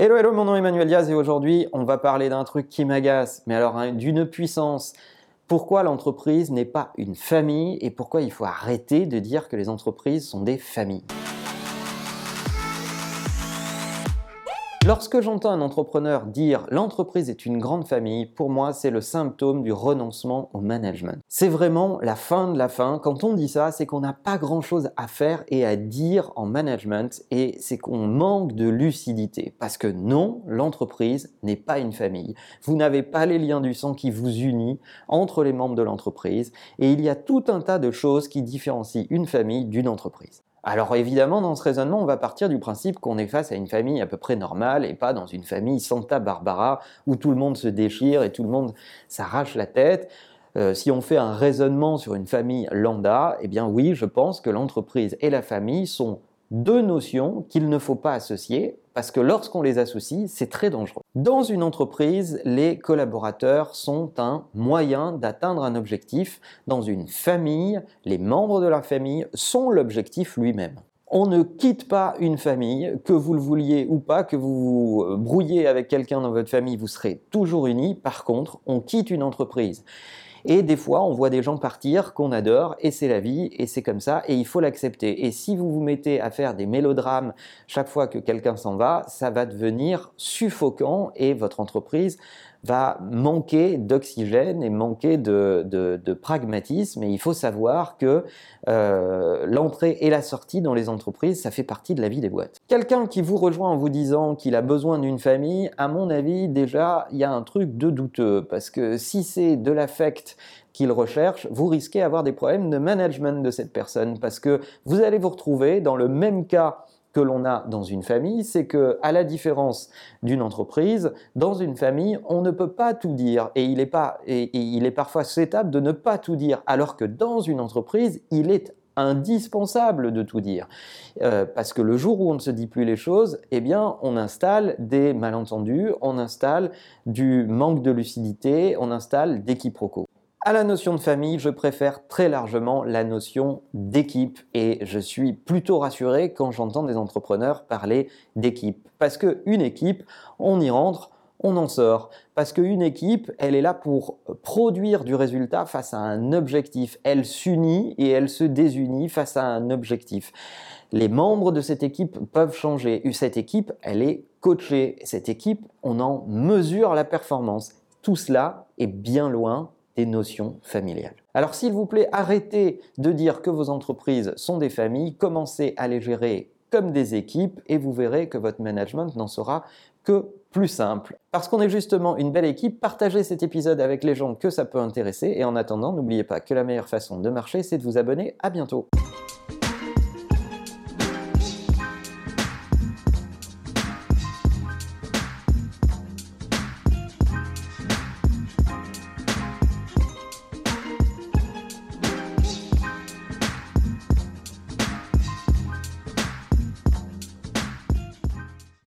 Hello, hello, mon nom est Emmanuel Diaz et aujourd'hui, on va parler d'un truc qui m'agace, mais alors hein, d'une puissance. Pourquoi l'entreprise n'est pas une famille et pourquoi il faut arrêter de dire que les entreprises sont des familles? Lorsque j'entends un entrepreneur dire l'entreprise est une grande famille, pour moi c'est le symptôme du renoncement au management. C'est vraiment la fin de la fin. Quand on dit ça, c'est qu'on n'a pas grand chose à faire et à dire en management et c'est qu'on manque de lucidité. Parce que non, l'entreprise n'est pas une famille. Vous n'avez pas les liens du sang qui vous unissent entre les membres de l'entreprise et il y a tout un tas de choses qui différencient une famille d'une entreprise. Alors évidemment, dans ce raisonnement, on va partir du principe qu'on est face à une famille à peu près normale et pas dans une famille Santa Barbara où tout le monde se déchire et tout le monde s'arrache la tête. Euh, si on fait un raisonnement sur une famille lambda, eh bien oui, je pense que l'entreprise et la famille sont deux notions qu'il ne faut pas associer parce que lorsqu'on les associe, c'est très dangereux. Dans une entreprise, les collaborateurs sont un moyen d'atteindre un objectif. Dans une famille, les membres de la famille sont l'objectif lui-même. On ne quitte pas une famille, que vous le vouliez ou pas, que vous vous brouillez avec quelqu'un dans votre famille, vous serez toujours unis. Par contre, on quitte une entreprise. Et des fois, on voit des gens partir qu'on adore, et c'est la vie, et c'est comme ça, et il faut l'accepter. Et si vous vous mettez à faire des mélodrames chaque fois que quelqu'un s'en va, ça va devenir suffocant, et votre entreprise va manquer d'oxygène et manquer de, pragmatisme. Et il faut savoir que euh, l'entrée et la sortie dans les entreprises, ça fait partie de la vie des boîtes. Quelqu'un qui vous rejoint en vous disant qu'il a besoin d'une famille, à mon avis, déjà, il y a un truc de douteux. Parce que si c'est de l'affect qu'il recherche, vous risquez d'avoir des problèmes de management de cette personne. Parce que vous allez vous retrouver dans le même cas que l'on a dans une famille, c'est que, à la différence d'une entreprise, dans une famille, on ne peut pas tout dire et il est, parfois souhaitable de ne pas tout dire, alors que dans une entreprise, il est indispensable de tout dire. Euh, parce que le jour où on ne se dit plus les choses, eh bien, on installe des malentendus, on installe du manque de lucidité, on installe des quiproquos. À la notion de famille, je préfère très largement la notion d'équipe et je suis plutôt rassuré quand j'entends des entrepreneurs parler d'équipe. Parce qu'une équipe, on y rentre, on en sort. Parce qu'une équipe, elle est là pour produire du résultat face à un objectif. Elle s'unit et elle se désunit face à un objectif. Les membres de cette équipe peuvent changer. Cette équipe, elle est coachée. Cette équipe, on en mesure la performance. Tout cela est bien loin notions familiales. Alors s'il vous plaît, arrêtez de dire que vos entreprises sont des familles, commencez à les gérer comme des équipes et vous verrez que votre management n'en sera que plus simple. Parce qu'on est justement une belle équipe, partagez cet épisode avec les gens que ça peut intéresser et en attendant, n'oubliez pas que la meilleure façon de marcher, c'est de vous abonner. À bientôt.